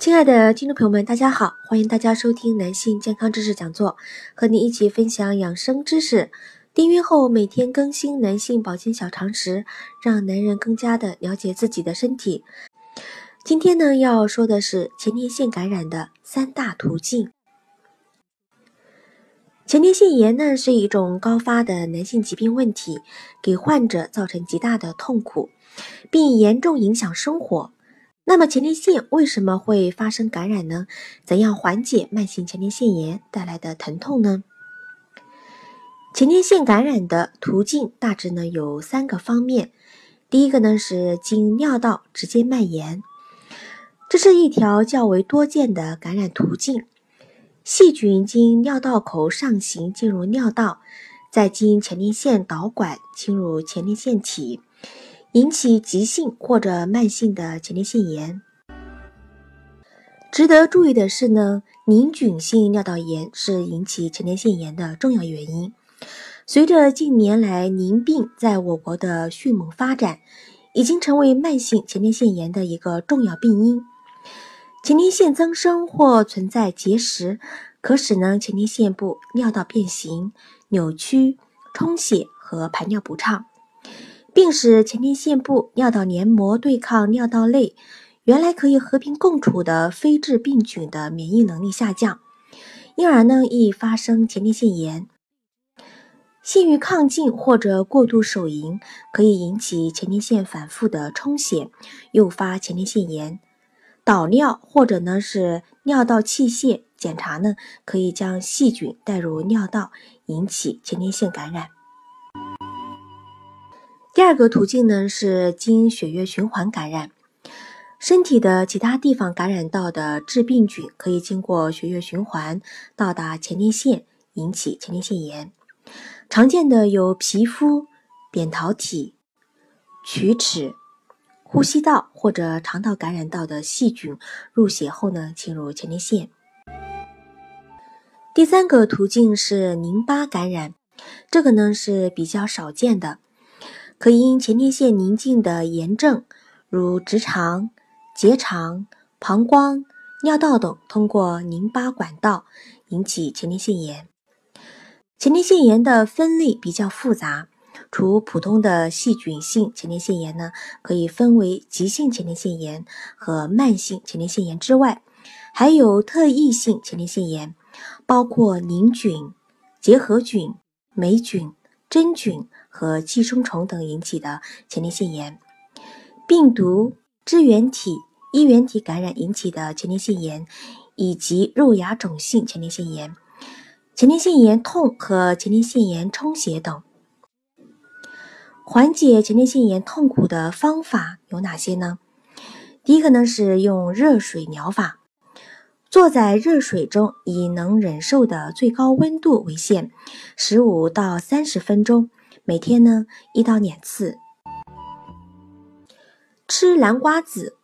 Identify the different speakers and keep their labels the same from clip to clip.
Speaker 1: 亲爱的听众朋友们，大家好，欢迎大家收听男性健康知识讲座，和你一起分享养生知识。订阅后每天更新男性保健小常识，让男人更加的了解自己的身体。今天呢，要说的是前列腺感染的三大途径。前列腺炎呢是一种高发的男性疾病问题，给患者造成极大的痛苦，并严重影响生活。那么前列腺为什么会发生感染呢？怎样缓解慢性前列腺炎带来的疼痛呢？前列腺感染的途径大致呢有三个方面。第一个呢是经尿道直接蔓延，这是一条较为多见的感染途径。细菌经尿道口上行进入尿道，再经前列腺导管侵入前列腺体。引起急性或者慢性的前列腺炎。值得注意的是呢，凝菌性尿道炎是引起前列腺炎的重要原因。随着近年来凝病在我国的迅猛发展，已经成为慢性前列腺炎的一个重要病因。前列腺增生或存在结石，可使呢前列腺部尿道变形、扭曲、充血和排尿不畅。并使前列腺部尿道黏膜对抗尿道内原来可以和平共处的非致病菌的免疫能力下降，因而呢易发生前列腺炎。性欲亢进或者过度手淫可以引起前列腺反复的充血，诱发前列腺炎。导尿或者呢是尿道器械检查呢，可以将细菌带入尿道，引起前列腺感染。第二个途径呢是经血液循环感染，身体的其他地方感染到的致病菌可以经过血液循环到达前列腺，引起前列腺炎。常见的有皮肤、扁桃体、龋齿、呼吸道或者肠道感染到的细菌入血后呢侵入前列腺。第三个途径是淋巴感染，这个呢是比较少见的。可因前列腺宁静的炎症，如直肠、结肠、膀胱、尿道等，通过淋巴管道引起前列腺炎。前列腺炎的分类比较复杂，除普通的细菌性前列腺炎呢，可以分为急性前列腺炎和慢性前列腺炎之外，还有特异性前列腺炎，包括凝菌、结核菌、霉菌、真菌。和寄生虫等引起的前列腺炎，病毒、支原体、衣原体感染引起的前列腺炎，以及肉芽肿性前列腺炎、前列腺炎痛和前列腺炎充血等。缓解前列腺炎痛苦的方法有哪些呢？第一个呢是用热水疗法，坐在热水中，以能忍受的最高温度为限，十五到三十分钟。每天呢一到两次，吃南瓜子，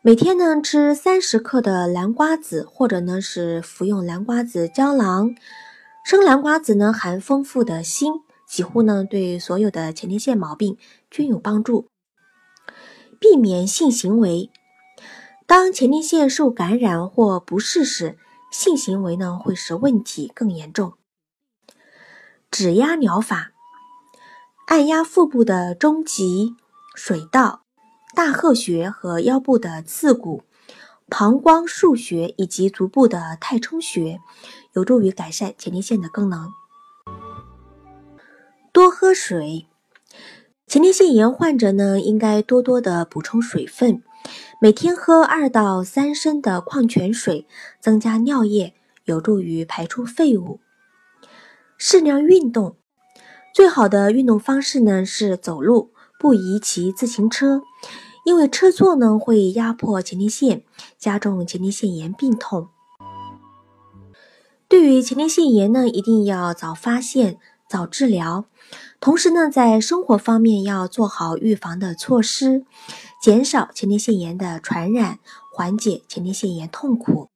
Speaker 1: 每天呢吃三十克的南瓜子，或者呢是服用南瓜子胶囊。生南瓜子呢含丰富的锌，几乎呢对所有的前列腺毛病均有帮助。避免性行为，当前列腺受感染或不适时，性行为呢会使问题更严重。指压疗法。按压腹部的中极、水道、大颌穴和腰部的刺骨、膀胱腧穴以及足部的太冲穴，有助于改善前列腺的功能。多喝水，前列腺炎患者呢，应该多多的补充水分，每天喝二到三升的矿泉水，增加尿液，有助于排出废物。适量运动，最好的运动方式呢是走路，不宜骑自行车，因为车座呢会压迫前列腺，加重前列腺炎病痛。对于前列腺炎呢，一定要早发现、早治疗，同时呢，在生活方面要做好预防的措施，减少前列腺炎的传染，缓解前列腺炎痛苦。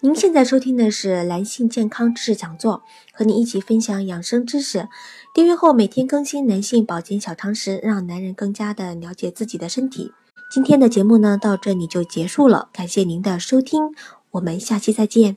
Speaker 1: 您现在收听的是男性健康知识讲座，和你一起分享养生知识。订阅后每天更新男性保健小常识，让男人更加的了解自己的身体。今天的节目呢，到这里就结束了，感谢您的收听，我们下期再见。